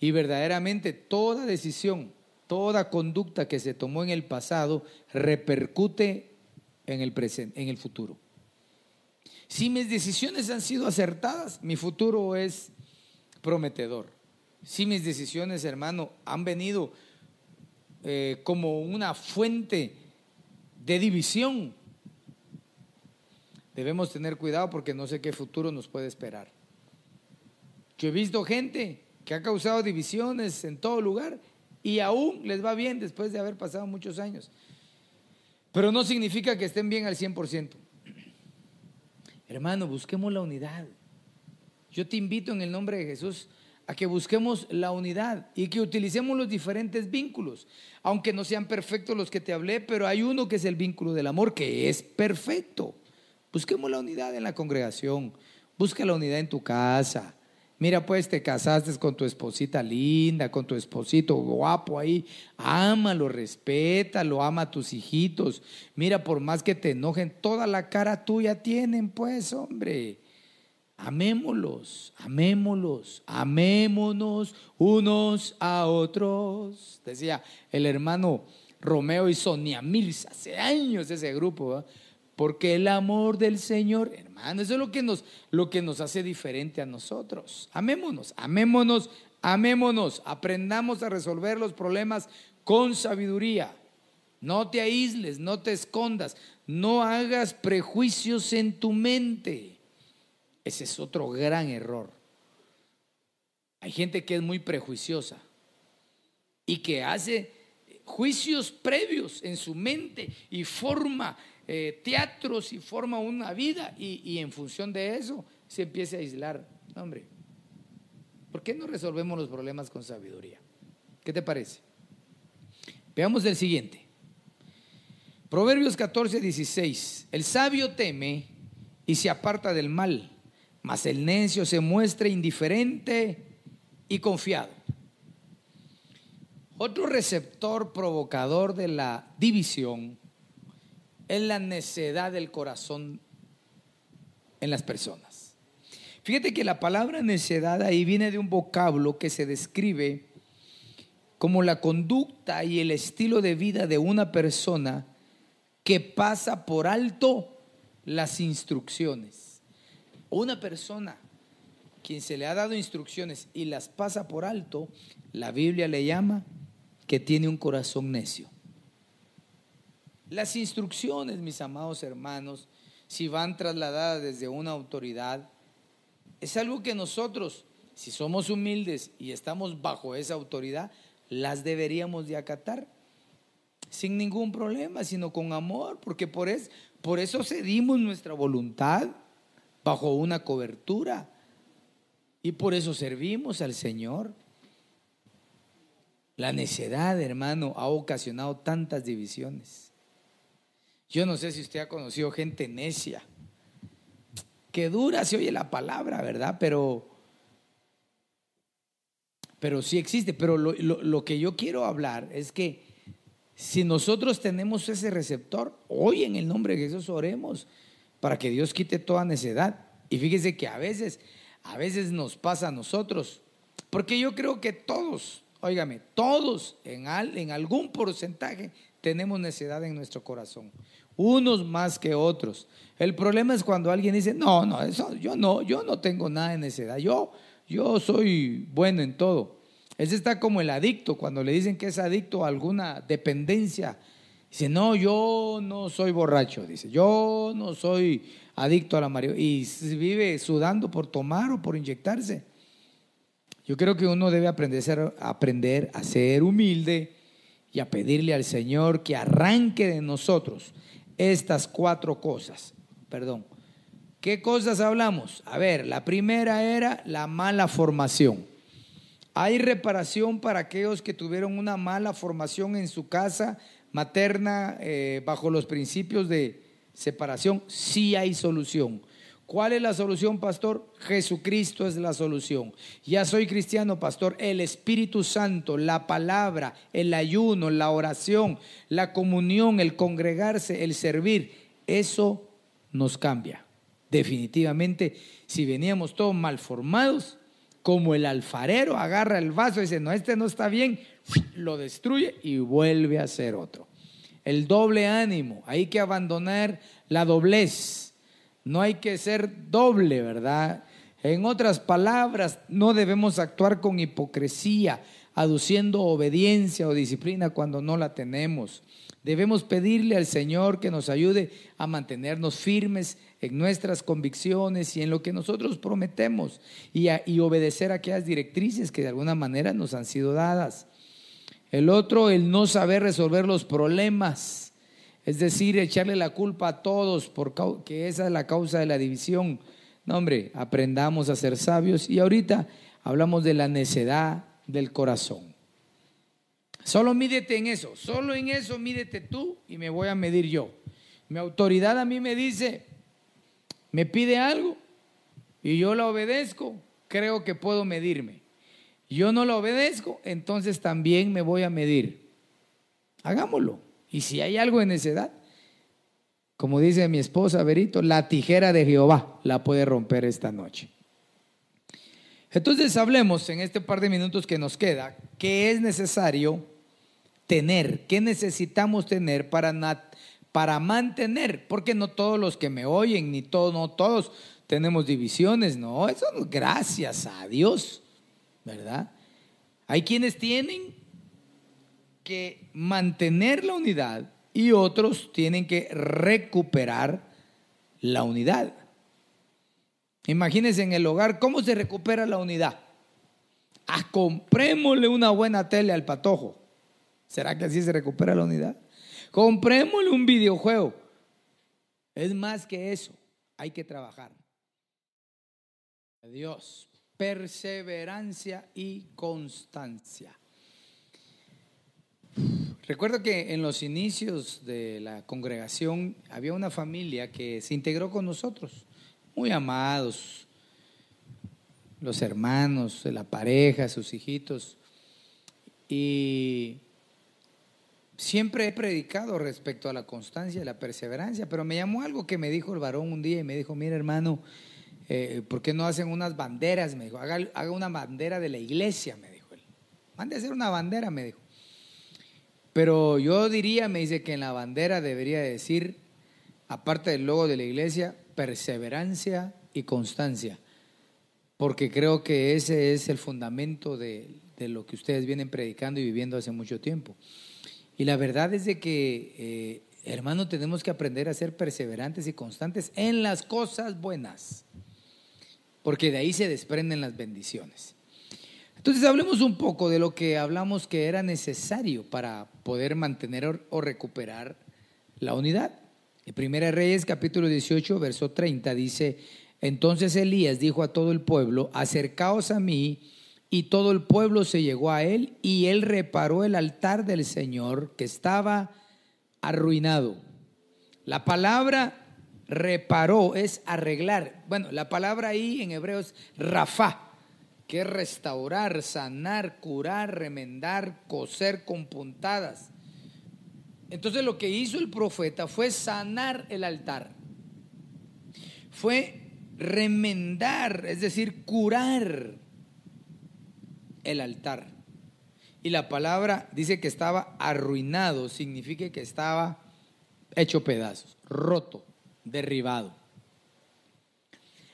Y verdaderamente toda decisión, toda conducta que se tomó en el pasado repercute en el presente, en el futuro. Si mis decisiones han sido acertadas, mi futuro es prometedor. Si mis decisiones, hermano, han venido eh, como una fuente de división, debemos tener cuidado porque no sé qué futuro nos puede esperar. Yo he visto gente que ha causado divisiones en todo lugar y aún les va bien después de haber pasado muchos años. Pero no significa que estén bien al 100%. Hermano, busquemos la unidad. Yo te invito en el nombre de Jesús a que busquemos la unidad y que utilicemos los diferentes vínculos, aunque no sean perfectos los que te hablé, pero hay uno que es el vínculo del amor, que es perfecto. Busquemos la unidad en la congregación, busca la unidad en tu casa, Mira, pues te casaste con tu esposita linda, con tu esposito guapo ahí. Ámalo, respétalo, ama a tus hijitos. Mira, por más que te enojen, toda la cara tuya tienen, pues, hombre. Amémoslos, amémoslos, amémonos unos a otros. Decía el hermano Romeo y Sonia Mills, hace años ese grupo. Porque el amor del Señor, hermano, eso es lo que nos, lo que nos hace diferente a nosotros. Amémonos, amémonos, amémonos. Aprendamos a resolver los problemas con sabiduría. No te aísles, no te escondas, no hagas prejuicios en tu mente. Ese es otro gran error. Hay gente que es muy prejuiciosa y que hace juicios previos en su mente y forma eh, teatros y forma una vida y, en función de eso se empieza a aislar. Hombre, ¿por qué no resolvemos los problemas con sabiduría? ¿Qué te parece? Veamos el siguiente. Proverbios 14, 16. El sabio teme y se aparta del mal, mas el necio se muestra indiferente y confiado. Otro receptor provocador de la división es la necedad del corazón en las personas. Fíjate que la palabra necedad ahí viene de un vocablo que se describe como la conducta y el estilo de vida de una persona que pasa por alto las instrucciones. Una persona quien se le ha dado instrucciones y las pasa por alto, la Biblia le llama que tiene un corazón necio. Las instrucciones, mis amados hermanos, si van trasladadas desde una autoridad, es algo que nosotros, si somos humildes y estamos bajo esa autoridad, las deberíamos de acatar sin ningún problema, sino con amor, porque por, es, por eso cedimos nuestra voluntad bajo una cobertura y por eso servimos al Señor. La necedad, hermano, ha ocasionado tantas divisiones. Yo no sé si usted ha conocido gente necia. Que dura se oye la palabra, ¿verdad? Pero, pero sí existe. Pero lo, que yo quiero hablar es que si nosotros tenemos ese receptor, hoy en el nombre de Jesús oremos para que Dios quite toda necedad. Y fíjese que a veces, a veces nos pasa a nosotros, porque yo creo que todos, óigame, todos en, en algún porcentaje tenemos necedad en nuestro corazón, unos más que otros. El problema es cuando alguien dice, no, no, eso, yo no, yo no tengo nada de necedad, yo, yo soy bueno en todo. Ese está como el adicto, cuando le dicen que es adicto a alguna dependencia. Dice, no, yo no soy borracho, dice, yo no soy adicto a la marihuana. Y vive sudando por tomar o por inyectarse. Yo creo que uno debe aprender, aprender a ser humilde y a pedirle al Señor que arranque de nosotros estas cuatro cosas. Perdón. ¿Qué cosas hablamos? A ver, la primera era la mala formación. Hay reparación para aquellos que tuvieron una mala formación en su casa materna eh, bajo los principios de separación. Sí hay solución. ¿Cuál es la solución, pastor? Jesucristo es la solución. Ya soy cristiano, pastor. El Espíritu Santo, la palabra, el ayuno, la oración, la comunión, el congregarse, el servir, eso nos cambia. Definitivamente, si veníamos todos mal formados, como el alfarero agarra el vaso y dice, no, este no está bien, lo destruye y vuelve a hacer otro. El doble ánimo, hay que abandonar la doblez, no hay que ser doble, ¿verdad? En otras palabras, no debemos actuar con hipocresía, aduciendo obediencia o disciplina cuando no la tenemos. Debemos pedirle al Señor que nos ayude a mantenernos firmes en nuestras convicciones y en lo que nosotros prometemos y, obedecer a aquellas directrices que de alguna manera nos han sido dadas. El otro, el no saber resolver los problemas, es decir, echarle la culpa a todos porque esa es la causa de la división. No, hombre, aprendamos a ser sabios y ahorita hablamos de la necedad del corazón. Solo mídete en eso, solo en eso mídete tú y me voy a medir yo. Mi autoridad a mí me dice, me pide algo y yo la obedezco, creo que puedo medirme. Yo no lo obedezco, entonces también me voy a medir. Hagámoslo. Y si hay algo en necedad, como dice mi esposa Berito, la tijera de Jehová la puede romper esta noche. Entonces hablemos en este par de minutos que nos queda, qué es necesario tener, qué necesitamos tener para para mantener, porque no todos los que me oyen, ni todos, no todos tenemos divisiones, no, eso gracias a Dios, ¿verdad? Hay quienes tienen que mantener la unidad y otros tienen que recuperar la unidad. Imagínense en el hogar, ¿cómo se recupera la unidad? Ah, comprémosle una buena tele al patojo. ¿Será que así se recupera la unidad? Comprémosle un videojuego. Es más que eso. Hay que trabajar. Dios, perseverancia y constancia. Recuerdo que en los inicios de la congregación había una familia que se integró con nosotros, muy amados, los hermanos, la pareja, sus hijitos. Y Siempre he predicado respecto a la constancia y la perseverancia, pero me llamó algo que me dijo el varón un día y me dijo, mira hermano, eh, ¿por qué no hacen unas banderas? Me dijo, haga, una bandera de la iglesia, me dijo él. Mande a hacer una bandera, me dijo. Pero yo diría, me dice que en la bandera debería decir, aparte del logo de la iglesia, perseverancia y constancia. porque creo que ese es el fundamento de, de lo que ustedes vienen predicando y viviendo hace mucho tiempo. Y la verdad es de que, eh, hermano, tenemos que aprender a ser perseverantes y constantes en las cosas buenas, porque de ahí se desprenden las bendiciones. Entonces hablemos un poco de lo que hablamos que era necesario para poder mantener o recuperar la unidad. En Primera Reyes capítulo 18, verso 30 dice, entonces Elías dijo a todo el pueblo, acercaos a mí, y todo el pueblo se llegó a él, y él reparó el altar del Señor que estaba arruinado. La palabra reparó es arreglar. Bueno, la palabra ahí en hebreo es rafá que es restaurar, sanar, curar, remendar, coser con puntadas. Entonces lo que hizo el profeta fue sanar el altar. Fue remendar, es decir, curar el altar. Y la palabra dice que estaba arruinado, significa que estaba hecho pedazos, roto, derribado.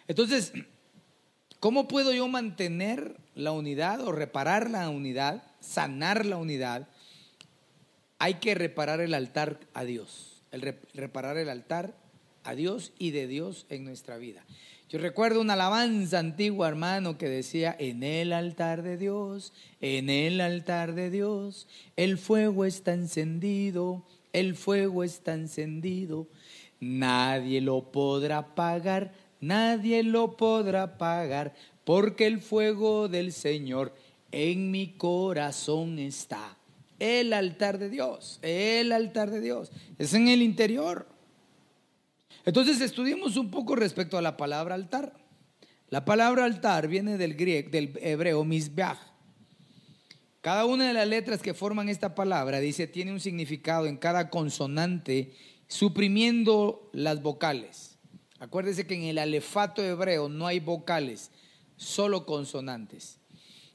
Entonces, ¿Cómo puedo yo mantener la unidad o reparar la unidad, sanar la unidad? Hay que reparar el altar a Dios, el reparar el altar a Dios y de Dios en nuestra vida. Yo recuerdo una alabanza antigua, hermano, que decía, en el altar de Dios, en el altar de Dios, el fuego está encendido, el fuego está encendido, nadie lo podrá apagar nadie lo podrá pagar, porque el fuego del Señor en mi corazón está. El altar de Dios, el altar de Dios, es en el interior. Entonces estudiemos un poco respecto a la palabra altar. La palabra altar viene del griego, del hebreo misbeach. Cada una de las letras que forman esta palabra dice tiene un significado en cada consonante, suprimiendo las vocales. Acuérdese que en el alefato hebreo no hay vocales, solo consonantes.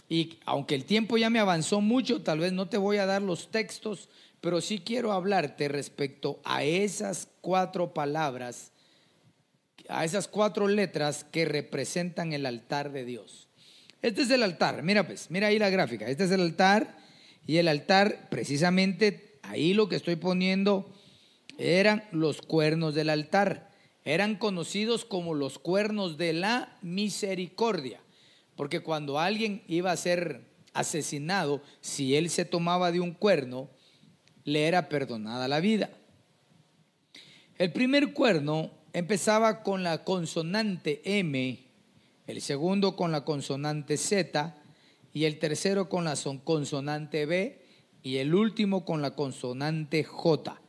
Y aunque el tiempo ya me avanzó mucho, tal vez no te voy a dar los textos, pero sí quiero hablarte respecto a esas cuatro palabras, a esas cuatro letras que representan el altar de Dios. Este es el altar, mira pues, mira ahí la gráfica, este es el altar y el altar precisamente ahí lo que estoy poniendo eran los cuernos del altar eran conocidos como los cuernos de la misericordia, porque cuando alguien iba a ser asesinado, si él se tomaba de un cuerno, le era perdonada la vida. El primer cuerno empezaba con la consonante M, el segundo con la consonante Z y el tercero con la consonante B y el último con la consonante J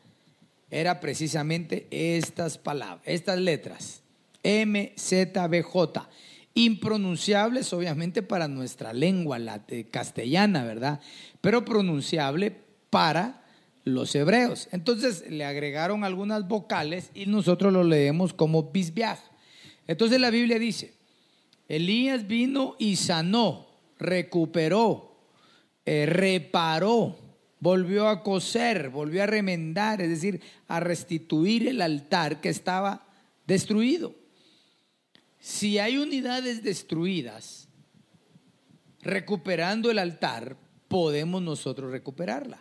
era precisamente estas palabras, estas letras, M, Z, B, J, impronunciables obviamente para nuestra lengua la castellana, ¿verdad? Pero pronunciable para los hebreos. Entonces le agregaron algunas vocales y nosotros lo leemos como bisbiaj. Entonces la Biblia dice, Elías vino y sanó, recuperó, eh, reparó volvió a coser, volvió a remendar, es decir, a restituir el altar que estaba destruido. Si hay unidades destruidas, recuperando el altar, podemos nosotros recuperarla.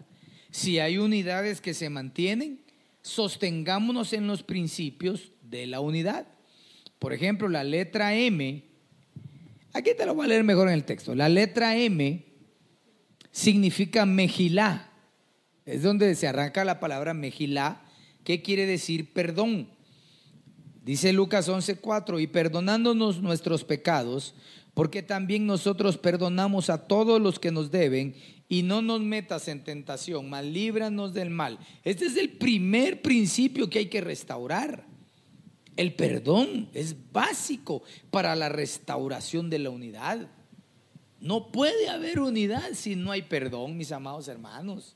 Si hay unidades que se mantienen, sostengámonos en los principios de la unidad. Por ejemplo, la letra M, aquí te lo voy a leer mejor en el texto, la letra M significa mejilá, es donde se arranca la palabra mejilá, que quiere decir perdón. Dice Lucas 11:4, y perdonándonos nuestros pecados, porque también nosotros perdonamos a todos los que nos deben, y no nos metas en tentación, mas líbranos del mal. Este es el primer principio que hay que restaurar. El perdón es básico para la restauración de la unidad. No puede haber unidad si no hay perdón, mis amados hermanos.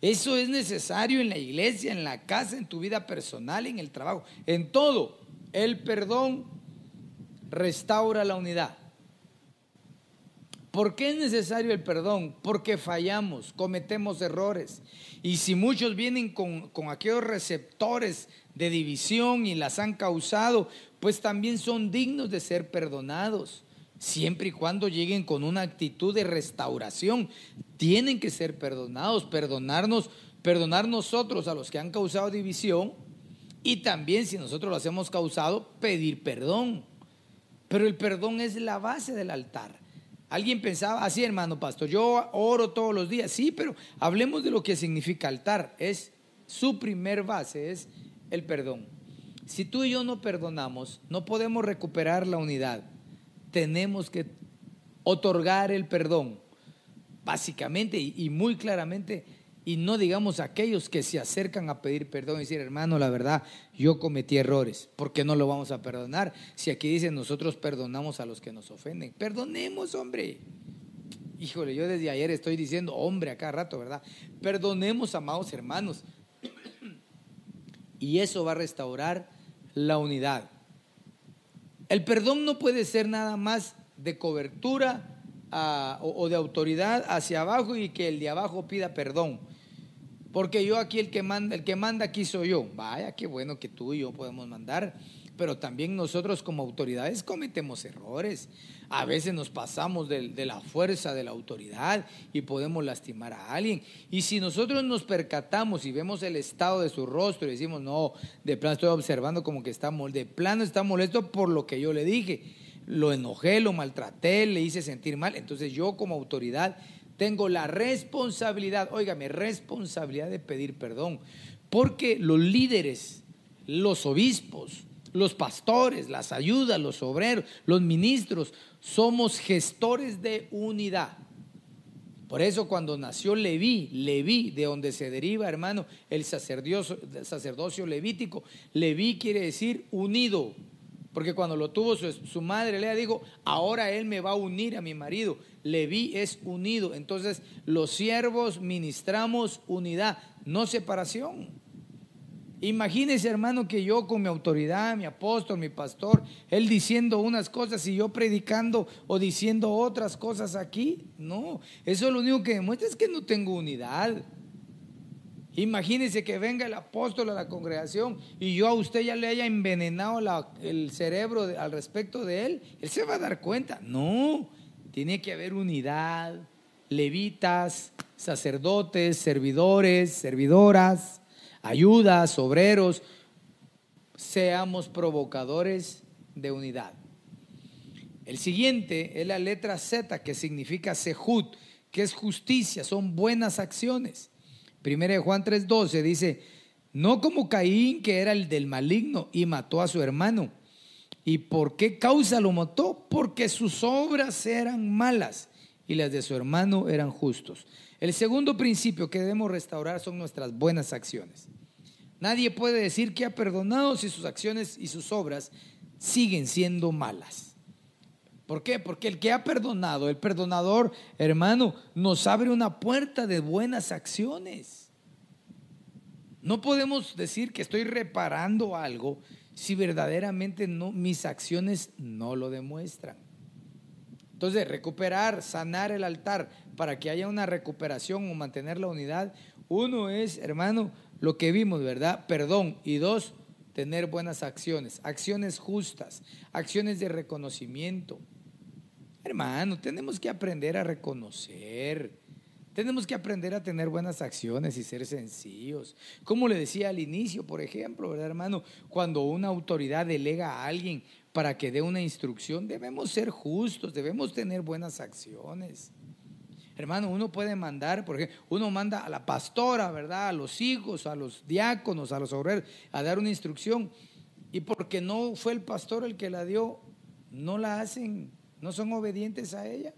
Eso es necesario en la iglesia, en la casa, en tu vida personal, en el trabajo, en todo. El perdón restaura la unidad. ¿Por qué es necesario el perdón? Porque fallamos, cometemos errores. Y si muchos vienen con, con, aquellos receptores de división y las han causado, pues también son dignos de ser perdonados. Siempre y cuando lleguen con una actitud de restauración. Tienen que ser perdonados, perdonarnos, perdonar nosotros a los que han causado división y también si nosotros los hemos causado, pedir perdón. Pero el perdón es la base del altar. Alguien pensaba así, hermano pastor, yo oro todos los días. Sí, pero hablemos de lo que significa altar. Es su primer base, es el perdón. Si tú y yo no perdonamos, no podemos recuperar la unidad. Tenemos que otorgar el perdón, básicamente y, muy claramente y no digamos aquellos que se acercan a pedir perdón y decir, hermano, la verdad, yo cometí errores, ¿por qué no lo vamos a perdonar? Si aquí dice, nosotros perdonamos a los que nos ofenden, perdonemos, hombre. Híjole, yo desde ayer estoy diciendo, hombre, acá rato, ¿verdad? Perdonemos, amados hermanos. Y eso va a restaurar la unidad. El perdón no puede ser nada más de cobertura ah, o, o de autoridad hacia abajo y que el de abajo pida perdón. Porque yo aquí el que manda, el que manda aquí soy yo. Vaya, qué bueno que tú y yo podemos mandar. Pero también nosotros como autoridades cometemos errores. A veces nos pasamos de, la fuerza de la autoridad y podemos lastimar a alguien. Y si nosotros nos percatamos y vemos el estado de su rostro y decimos, no, de plano estoy observando como que está, de plano está molesto por lo que yo le dije. Lo enojé, lo maltraté, le hice sentir mal. Entonces yo como autoridad tengo la responsabilidad, óigame, responsabilidad de pedir perdón, porque los líderes, los obispos, los pastores, las ayudas, los obreros, los ministros, somos gestores de unidad. Por eso cuando nació Leví, Leví, de donde se deriva, hermano, el sacerdocio, sacerdocio levítico, Leví quiere decir unido, porque cuando lo tuvo su, madre, le dijo, ahora él me va a unir a mi marido. Leví es unido. Entonces los siervos ministramos unidad, no separación. Imagínese, hermano, que yo con mi autoridad, mi apóstol, mi pastor, él diciendo unas cosas y yo predicando o diciendo otras cosas aquí. No, eso lo único que demuestra es que no tengo unidad. Imagínese que venga el apóstol a la congregación y yo a usted ya le haya envenenado el cerebro al respecto de él. Él se va a dar cuenta. No, tiene que haber unidad. Levitas, sacerdotes, servidores, servidoras, ayudas, obreros. Seamos provocadores de unidad. El siguiente es la letra Z que significa sejut, que es justicia, son buenas acciones. Primera de Juan 3:12 dice, no como Caín que era el del maligno y mató a su hermano. ¿Y por qué causa lo mató? Porque sus obras eran malas y las de su hermano eran justos. El segundo principio que debemos restaurar son nuestras buenas acciones. Nadie puede decir que ha perdonado si sus acciones y sus obras siguen siendo malas. ¿Por qué? Porque el que ha perdonado, el perdonador, hermano, nos abre una puerta de buenas acciones. No podemos decir que estoy reparando algo si verdaderamente no, mis acciones no lo demuestran. Entonces, recuperar, sanar el altar para que haya una recuperación o mantener la unidad, uno es, hermano, lo que vimos, ¿verdad? Perdón. Y dos, tener buenas acciones, acciones justas, acciones de reconocimiento. Hermano, tenemos que aprender a reconocer. Tenemos que aprender a tener buenas acciones y ser sencillos. Como le decía al inicio, por ejemplo, ¿verdad, hermano? Cuando una autoridad delega a alguien para que dé una instrucción, debemos ser justos, debemos tener buenas acciones. Hermano, uno puede mandar, porque uno manda a la pastora, ¿verdad? A los hijos, a los diáconos, a los obreros, a dar una instrucción. Y porque no fue el pastor el que la dio, no la hacen ¿No son obedientes a ella?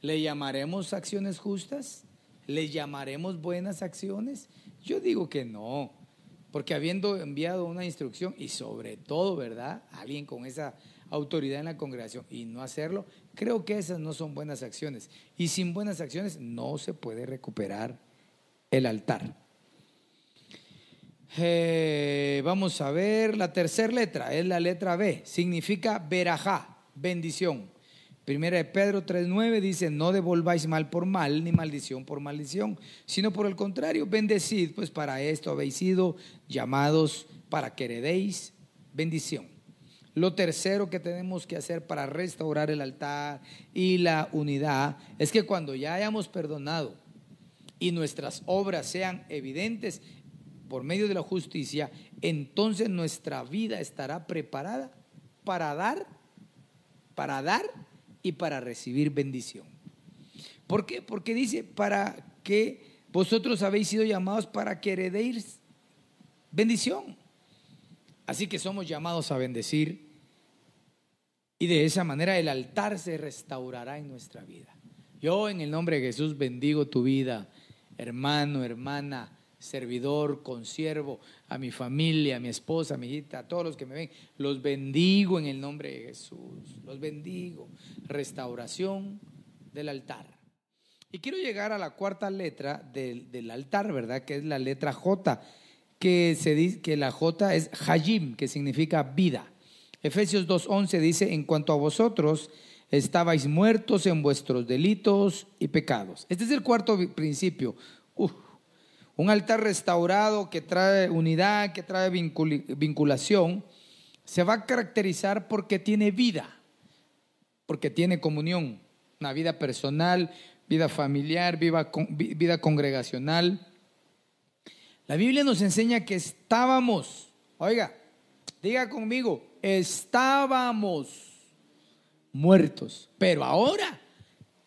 ¿Le llamaremos acciones justas? ¿Le llamaremos buenas acciones? Yo digo que no, porque habiendo enviado una instrucción y sobre todo, ¿verdad? Alguien con esa autoridad en la congregación y no hacerlo, creo que esas no son buenas acciones. Y sin buenas acciones no se puede recuperar el altar. Eh, vamos a ver, la tercera letra es la letra B, significa verajá bendición. Primera de Pedro 3.9 dice, no devolváis mal por mal, ni maldición por maldición, sino por el contrario, bendecid, pues para esto habéis sido llamados para que heredéis bendición. Lo tercero que tenemos que hacer para restaurar el altar y la unidad es que cuando ya hayamos perdonado y nuestras obras sean evidentes por medio de la justicia, entonces nuestra vida estará preparada para dar, para dar y para recibir bendición. ¿Por qué? Porque dice, para que vosotros habéis sido llamados para que heredéis bendición. Así que somos llamados a bendecir y de esa manera el altar se restaurará en nuestra vida. Yo en el nombre de Jesús bendigo tu vida, hermano, hermana, servidor, consiervo, a mi familia, a mi esposa, a mi hijita, a todos los que me ven. Los bendigo en el nombre de Jesús. Los bendigo. Restauración del altar. Y quiero llegar a la cuarta letra del, del altar, ¿verdad? Que es la letra J que, se dice, que la J es Hajim, que significa vida. Efesios 2.11 dice, en cuanto a vosotros, estabais muertos en vuestros delitos y pecados. Este es el cuarto principio. Un altar restaurado que trae unidad, que trae vinculación, se va a caracterizar porque tiene vida, porque tiene comunión, una vida personal, vida familiar, vida, congregacional. La Biblia nos enseña que estábamos, oiga, diga conmigo, estábamos muertos, pero ahora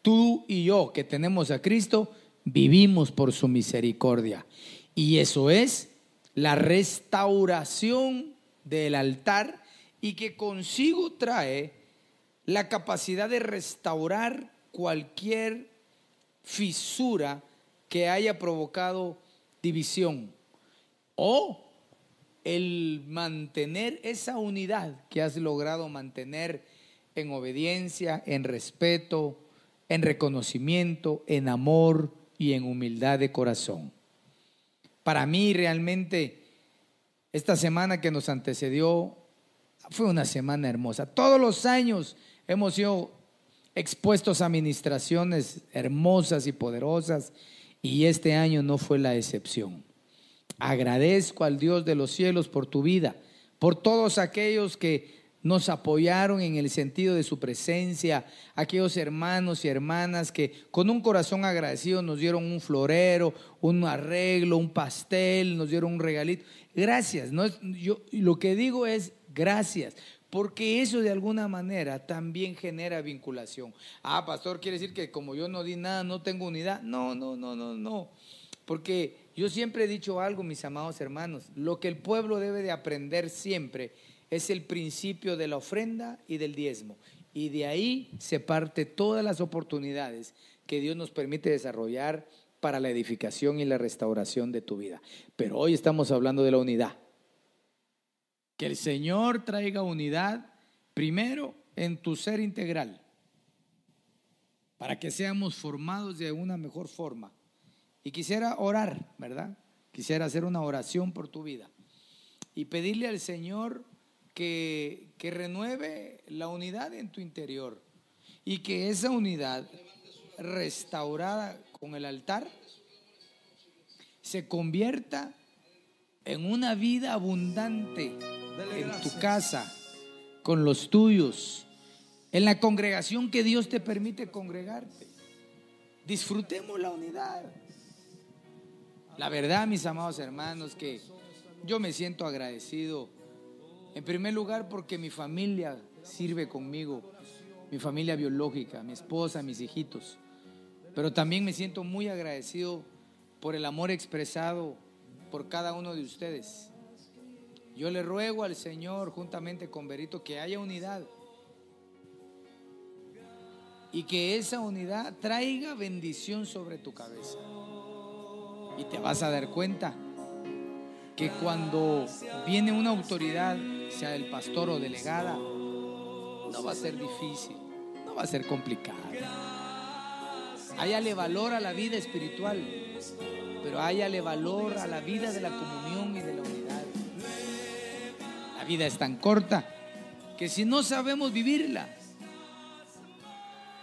tú y yo que tenemos a Cristo, vivimos por su misericordia. Y eso es la restauración del altar y que consigo trae la capacidad de restaurar cualquier fisura que haya provocado división o el mantener esa unidad que has logrado mantener en obediencia, en respeto, en reconocimiento, en amor y en humildad de corazón. Para mí realmente esta semana que nos antecedió fue una semana hermosa. Todos los años hemos sido expuestos a administraciones hermosas y poderosas y este año no fue la excepción. Agradezco al Dios de los cielos por tu vida, por todos aquellos que nos apoyaron en el sentido de su presencia, aquellos hermanos y hermanas que con un corazón agradecido nos dieron un florero, un arreglo, un pastel, nos dieron un regalito. Gracias. No, yo lo que digo es gracias, porque eso de alguna manera también genera vinculación. Ah, pastor, quiere decir que como yo no di nada, no tengo unidad. No, no, no, no, no. Porque yo siempre he dicho algo, mis amados hermanos, lo que el pueblo debe de aprender siempre es el principio de la ofrenda y del diezmo. Y de ahí se parte todas las oportunidades que Dios nos permite desarrollar para la edificación y la restauración de tu vida. Pero hoy estamos hablando de la unidad. Que el Señor traiga unidad primero en tu ser integral, para que seamos formados de una mejor forma y quisiera orar, ¿verdad? Quisiera hacer una oración por tu vida y pedirle al Señor que, que renueve la unidad en tu interior y que esa unidad restaurada con el altar se convierta en una vida abundante en tu casa, con los tuyos, en la congregación que Dios te permite congregarte. Disfrutemos la unidad. La verdad, mis amados hermanos, que yo me siento agradecido, en primer lugar porque mi familia sirve conmigo, mi familia biológica, mi esposa, mis hijitos, pero también me siento muy agradecido por el amor expresado por cada uno de ustedes. Yo le ruego al Señor, juntamente con Berito, que haya unidad y que esa unidad traiga bendición sobre tu cabeza. Y te vas a dar cuenta que cuando viene una autoridad, sea el pastor o delegada, no va a ser difícil, no va a ser complicado. Háyale valor a la vida espiritual, pero háyale valor a la vida de la comunión y de la unidad. La vida es tan corta que si no sabemos vivirla,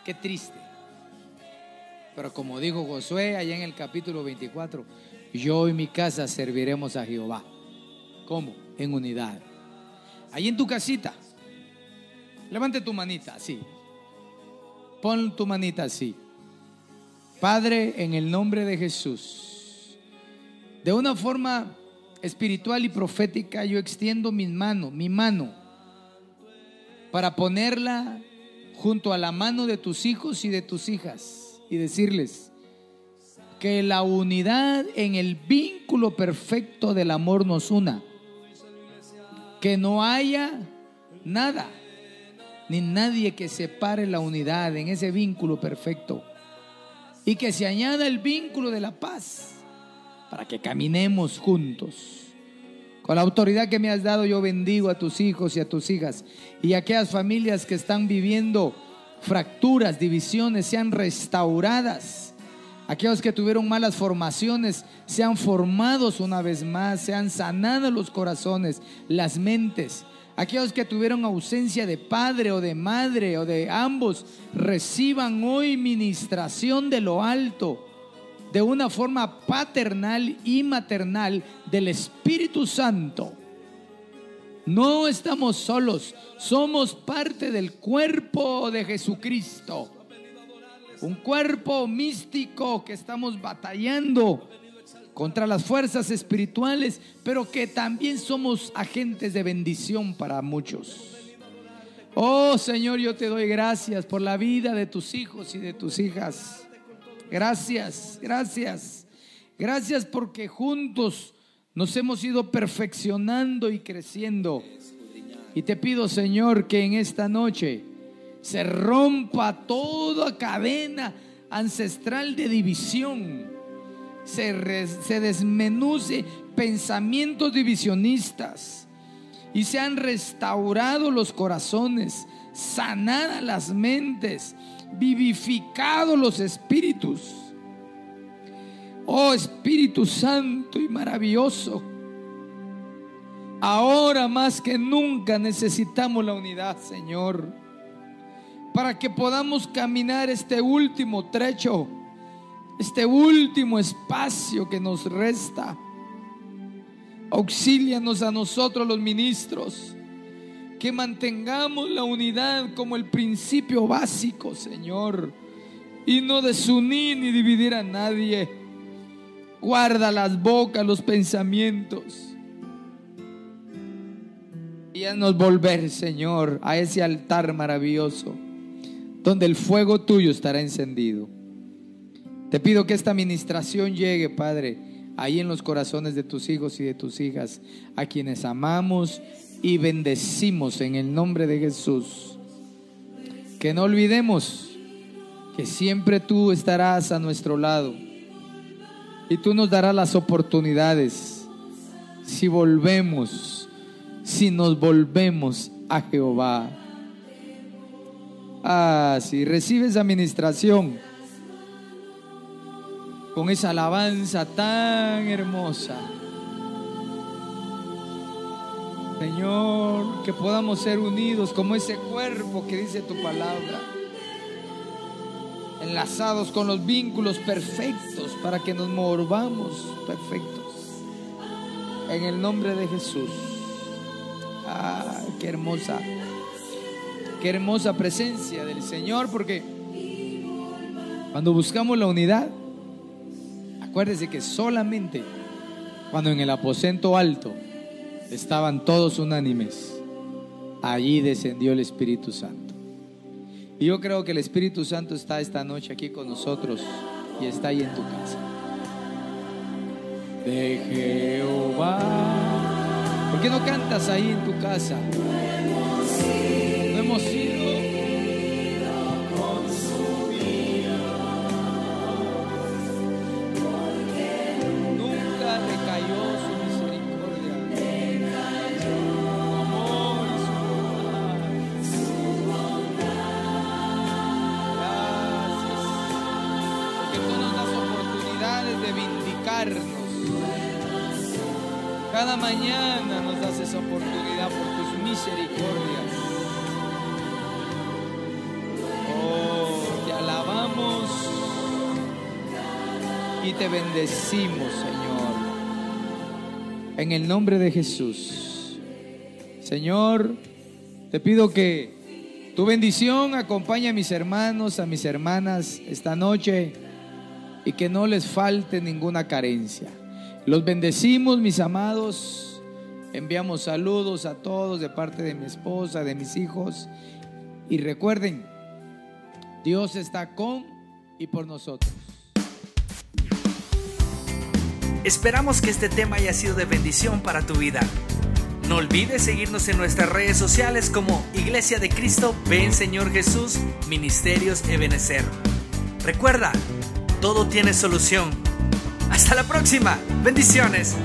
qué triste. Pero como dijo Josué allá en el capítulo 24, yo y mi casa serviremos a Jehová. ¿Cómo? En unidad. Ahí en tu casita, Levante tu manita así. Pon tu manita así. Padre, en el nombre de Jesús, de una forma espiritual y profética, yo extiendo mi mano, mi mano, para ponerla junto a la mano de tus hijos y de tus hijas y decirles que la unidad en el vínculo perfecto del amor nos una. Que no haya nada ni nadie que separe la unidad en ese vínculo perfecto y que se añada el vínculo de la paz para que caminemos juntos. Con la autoridad que me has dado yo bendigo a tus hijos y a tus hijas y a aquellas familias que están viviendo fracturas, divisiones, sean restauradas. Aquellos que tuvieron malas formaciones sean formados una vez más, sean sanados los corazones, las mentes. Aquellos que tuvieron ausencia de padre o de madre o de ambos, reciban hoy ministración de lo alto, de una forma paternal y maternal del Espíritu Santo. No estamos solos, somos parte del cuerpo de Jesucristo. Un cuerpo místico que estamos batallando contra las fuerzas espirituales, pero que también somos agentes de bendición para muchos. Oh Señor, yo te doy gracias por la vida de tus hijos y de tus hijas. Gracias, gracias. Gracias porque juntos nos hemos ido perfeccionando y creciendo. Y te pido, Señor, que en esta noche se rompa toda cadena ancestral de división se, desmenuce pensamientos divisionistas y se han restaurado los corazones, sanadas las mentes, vivificado los espíritus. Oh Espíritu Santo y maravilloso, ahora más que nunca necesitamos la unidad, Señor, para que podamos caminar este último trecho este último espacio que nos resta. Auxílianos a nosotros los ministros, que mantengamos la unidad como el principio básico, Señor, y no desunir ni dividir a nadie. Guarda las bocas, los pensamientos. Y nos volver, Señor, a ese altar maravilloso, donde el fuego tuyo estará encendido. Te pido que esta administración llegue, Padre, ahí en los corazones de tus hijos y de tus hijas, a quienes amamos y bendecimos en el nombre de Jesús. Que no olvidemos que siempre tú estarás a nuestro lado y tú nos darás las oportunidades si volvemos, si nos volvemos a Jehová. Ah, si recibes administración con esa alabanza tan hermosa. Señor, que podamos ser unidos como ese cuerpo que dice tu palabra, enlazados con los vínculos perfectos para que nos movamos perfectos. En el nombre de Jesús. Ah, qué hermosa, qué hermosa presencia del Señor, porque cuando buscamos la unidad, Acuérdese que solamente cuando en el aposento alto estaban todos unánimes, allí descendió el Espíritu Santo. Y yo creo que el Espíritu Santo está esta noche aquí con nosotros y está ahí en tu casa. De Jehová. ¿Por qué no cantas ahí en tu casa? Cada mañana nos das esa oportunidad por tus misericordias. Oh, te alabamos y te bendecimos, Señor. En el nombre de Jesús. Señor, te pido que Tu bendición acompaña a mis hermanos, a mis hermanas esta noche y que no les falte ninguna carencia. Los bendecimos, mis amados. Enviamos saludos a todos de parte de mi esposa, de mis hijos. Y recuerden, Dios está con y por nosotros. Esperamos que este tema haya sido de bendición para tu vida. No olvides seguirnos en nuestras redes sociales como Iglesia de Cristo, Ven Señor Jesús, Ministerios Ebenecer. Recuerda, todo tiene solución. Hasta la próxima. Bendiciones.